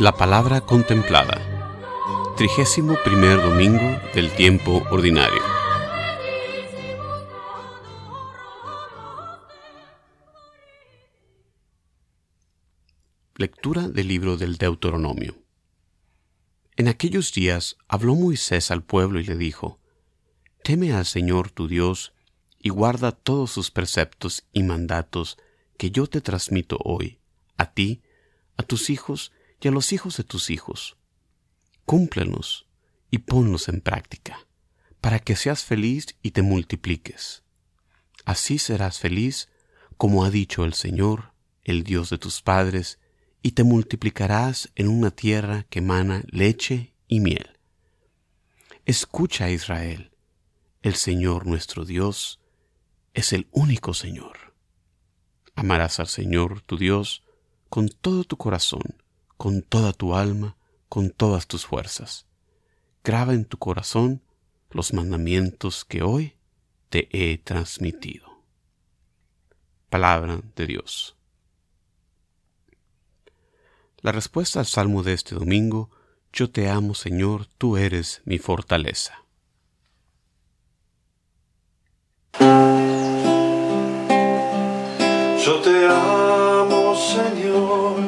La palabra contemplada. Trigésimo primer domingo del tiempo ordinario. Lectura del libro del Deuteronomio. En aquellos días habló Moisés al pueblo y le dijo, Teme al Señor tu Dios y guarda todos sus preceptos y mandatos que yo te transmito hoy, a ti, a tus hijos y a los hijos de tus hijos. Cúmplenos y ponlos en práctica, para que seas feliz y te multipliques. Así serás feliz, como ha dicho el Señor, el Dios de tus padres, y te multiplicarás en una tierra que emana leche y miel. Escucha, Israel, el Señor nuestro Dios es el único Señor. Amarás al Señor tu Dios con todo tu corazón, con toda tu alma, con todas tus fuerzas. Graba en tu corazón los mandamientos que hoy te he transmitido. Palabra de Dios. La respuesta al salmo de este domingo, Yo te amo Señor, tú eres mi fortaleza. Yo te amo Señor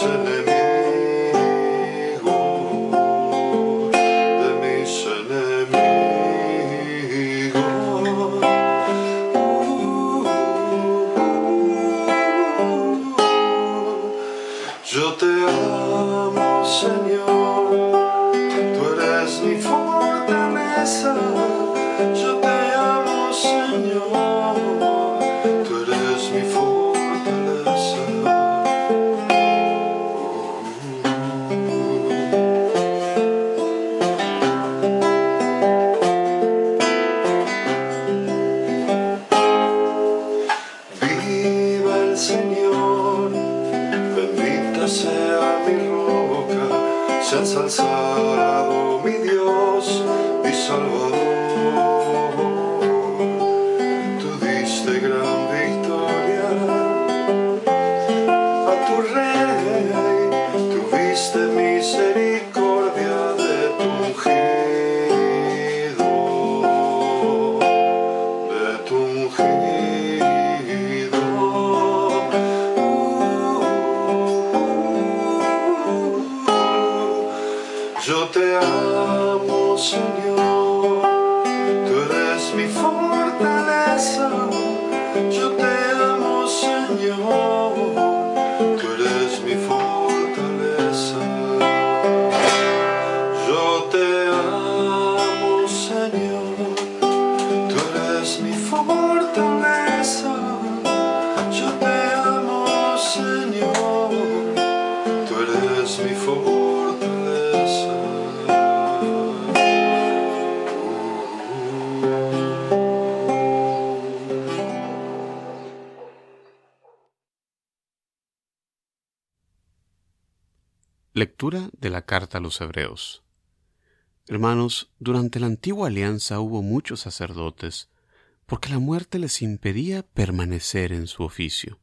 de Mm-hmm. Lectura de la carta a los Hebreos Hermanos, durante la antigua alianza hubo muchos sacerdotes, porque la muerte les impedía permanecer en su oficio.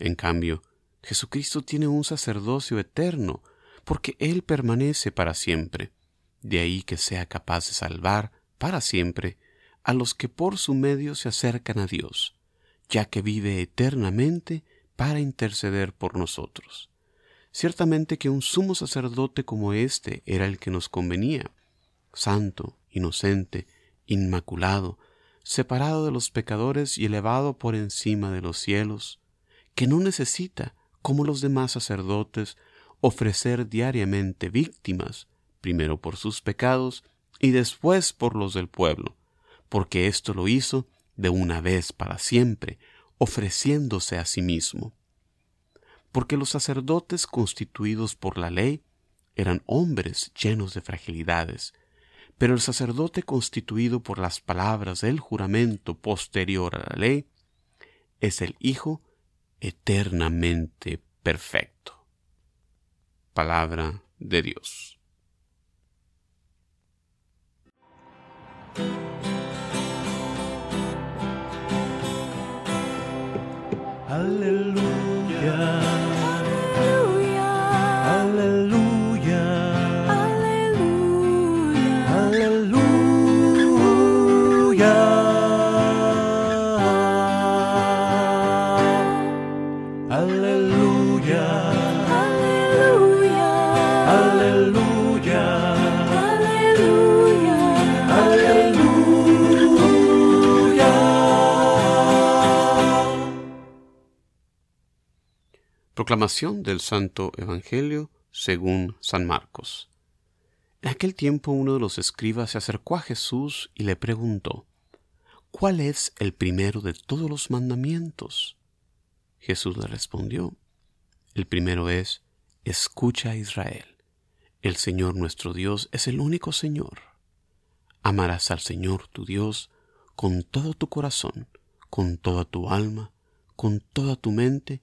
En cambio, Jesucristo tiene un sacerdocio eterno, porque Él permanece para siempre. De ahí que sea capaz de salvar para siempre a los que por su medio se acercan a Dios, ya que vive eternamente para interceder por nosotros. Ciertamente que un sumo sacerdote como éste era el que nos convenía, santo, inocente, inmaculado, separado de los pecadores y elevado por encima de los cielos, que no necesita, como los demás sacerdotes, ofrecer diariamente víctimas, primero por sus pecados y después por los del pueblo, porque esto lo hizo de una vez para siempre, ofreciéndose a sí mismo. Porque los sacerdotes constituidos por la ley eran hombres llenos de fragilidades, pero el sacerdote constituido por las palabras del juramento posterior a la ley es el Hijo eternamente perfecto. Palabra de Dios. Aleluya. Proclamación del Santo Evangelio según San Marcos. En aquel tiempo uno de los escribas se acercó a Jesús y le preguntó, ¿Cuál es el primero de todos los mandamientos? Jesús le respondió, El primero es, Escucha a Israel, el Señor nuestro Dios es el único Señor. Amarás al Señor tu Dios con todo tu corazón, con toda tu alma, con toda tu mente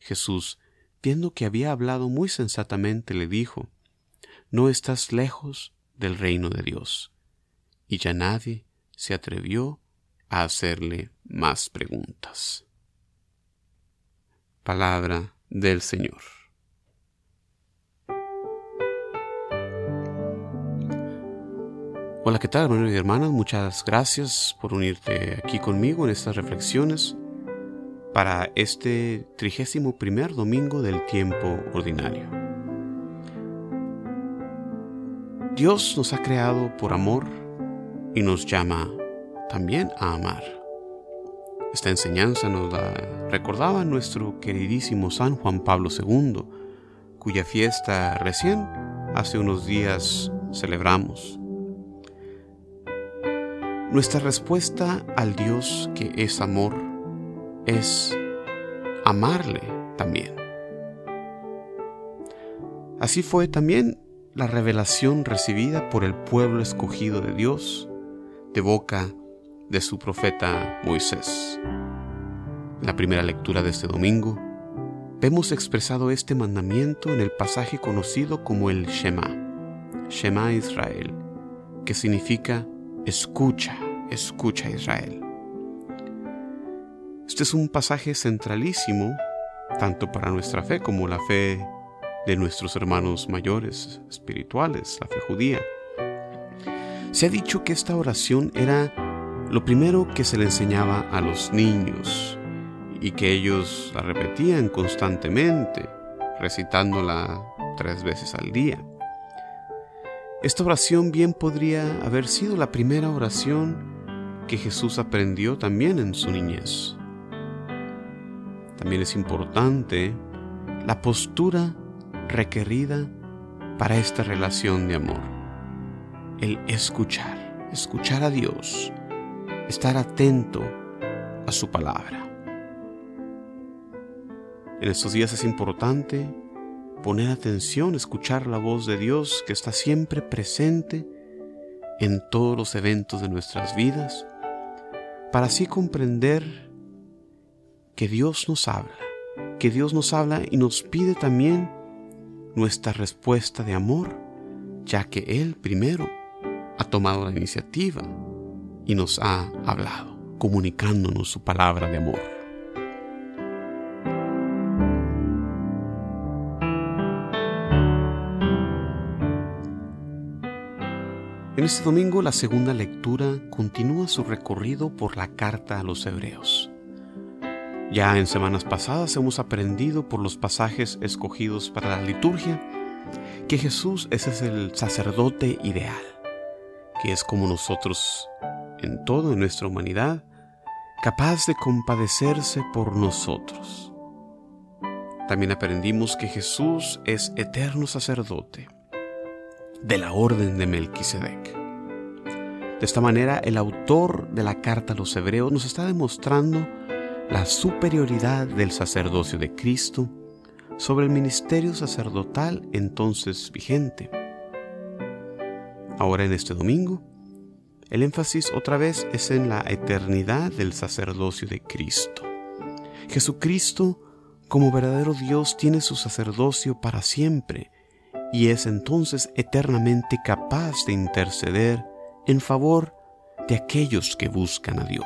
Jesús, viendo que había hablado muy sensatamente, le dijo, No estás lejos del reino de Dios. Y ya nadie se atrevió a hacerle más preguntas. Palabra del Señor. Hola, ¿qué tal, hermanos y hermanas? Muchas gracias por unirte aquí conmigo en estas reflexiones para este trigésimo primer domingo del tiempo ordinario. Dios nos ha creado por amor y nos llama también a amar. Esta enseñanza nos la recordaba nuestro queridísimo San Juan Pablo II, cuya fiesta recién hace unos días celebramos. Nuestra respuesta al Dios que es amor es amarle también. Así fue también la revelación recibida por el pueblo escogido de Dios de boca de su profeta Moisés. En la primera lectura de este domingo, vemos expresado este mandamiento en el pasaje conocido como el Shema, Shema Israel, que significa escucha, escucha Israel. Este es un pasaje centralísimo, tanto para nuestra fe como la fe de nuestros hermanos mayores espirituales, la fe judía. Se ha dicho que esta oración era lo primero que se le enseñaba a los niños y que ellos la repetían constantemente, recitándola tres veces al día. Esta oración bien podría haber sido la primera oración que Jesús aprendió también en su niñez. También es importante la postura requerida para esta relación de amor. El escuchar, escuchar a Dios, estar atento a su palabra. En estos días es importante poner atención, escuchar la voz de Dios que está siempre presente en todos los eventos de nuestras vidas, para así comprender que Dios nos habla, que Dios nos habla y nos pide también nuestra respuesta de amor, ya que Él primero ha tomado la iniciativa y nos ha hablado, comunicándonos su palabra de amor. En este domingo la segunda lectura continúa su recorrido por la carta a los hebreos. Ya en semanas pasadas hemos aprendido por los pasajes escogidos para la liturgia que Jesús ese es el sacerdote ideal, que es como nosotros en todo en nuestra humanidad, capaz de compadecerse por nosotros. También aprendimos que Jesús es eterno sacerdote de la orden de Melquisedec. De esta manera, el autor de la carta a los hebreos nos está demostrando la superioridad del sacerdocio de Cristo sobre el ministerio sacerdotal entonces vigente. Ahora en este domingo, el énfasis otra vez es en la eternidad del sacerdocio de Cristo. Jesucristo, como verdadero Dios, tiene su sacerdocio para siempre y es entonces eternamente capaz de interceder en favor de aquellos que buscan a Dios.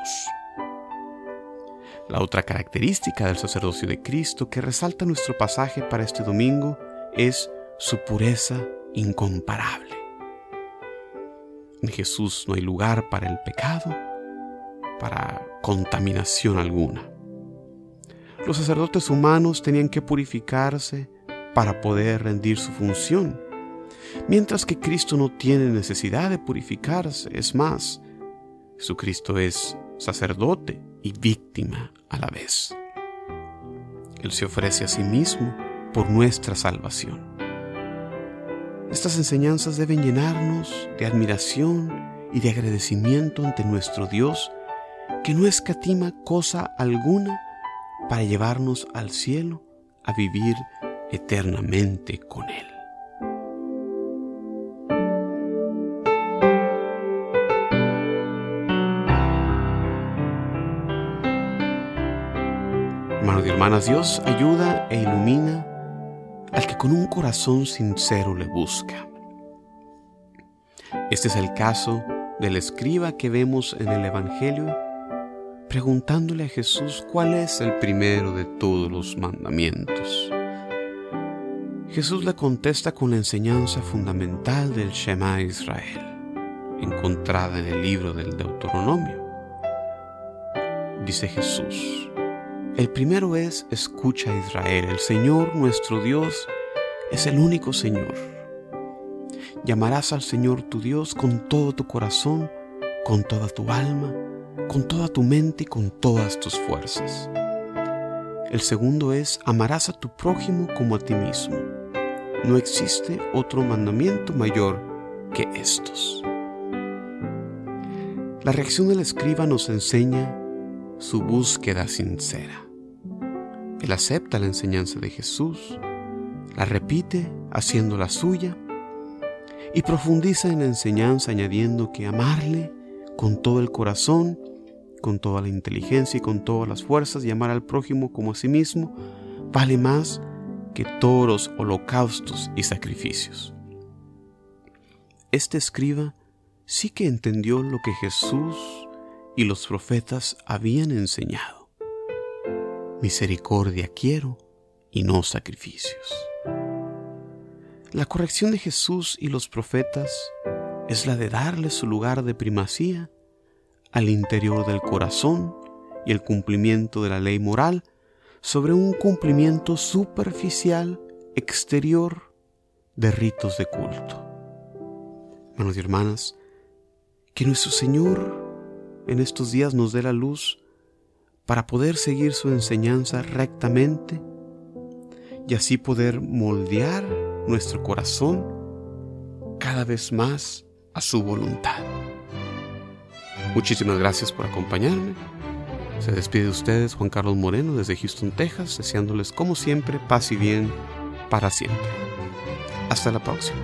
La otra característica del sacerdocio de Cristo que resalta nuestro pasaje para este domingo es su pureza incomparable. En Jesús no hay lugar para el pecado, para contaminación alguna. Los sacerdotes humanos tenían que purificarse para poder rendir su función, mientras que Cristo no tiene necesidad de purificarse. Es más, Jesucristo es sacerdote y víctima a la vez. Él se ofrece a sí mismo por nuestra salvación. Estas enseñanzas deben llenarnos de admiración y de agradecimiento ante nuestro Dios, que no escatima cosa alguna para llevarnos al cielo a vivir eternamente con Él. Hermanos y hermanas, Dios ayuda e ilumina al que con un corazón sincero le busca. Este es el caso del escriba que vemos en el Evangelio preguntándole a Jesús cuál es el primero de todos los mandamientos. Jesús le contesta con la enseñanza fundamental del Shema Israel, encontrada en el libro del Deuteronomio. Dice Jesús, el primero es, escucha Israel, el Señor nuestro Dios es el único Señor. Llamarás al Señor tu Dios con todo tu corazón, con toda tu alma, con toda tu mente y con todas tus fuerzas. El segundo es, amarás a tu prójimo como a ti mismo no existe otro mandamiento mayor que estos. La reacción del escriba nos enseña su búsqueda sincera. Él acepta la enseñanza de Jesús, la repite haciendo suya y profundiza en la enseñanza añadiendo que amarle con todo el corazón, con toda la inteligencia y con todas las fuerzas y amar al prójimo como a sí mismo vale más que toros, holocaustos y sacrificios. Este escriba sí que entendió lo que Jesús y los profetas habían enseñado. Misericordia quiero y no sacrificios. La corrección de Jesús y los profetas es la de darle su lugar de primacía al interior del corazón y el cumplimiento de la ley moral sobre un cumplimiento superficial exterior de ritos de culto. Hermanos y hermanas, que nuestro Señor en estos días nos dé la luz para poder seguir su enseñanza rectamente y así poder moldear nuestro corazón cada vez más a su voluntad. Muchísimas gracias por acompañarme. Se despide de ustedes Juan Carlos Moreno desde Houston, Texas, deseándoles como siempre paz y bien para siempre. Hasta la próxima.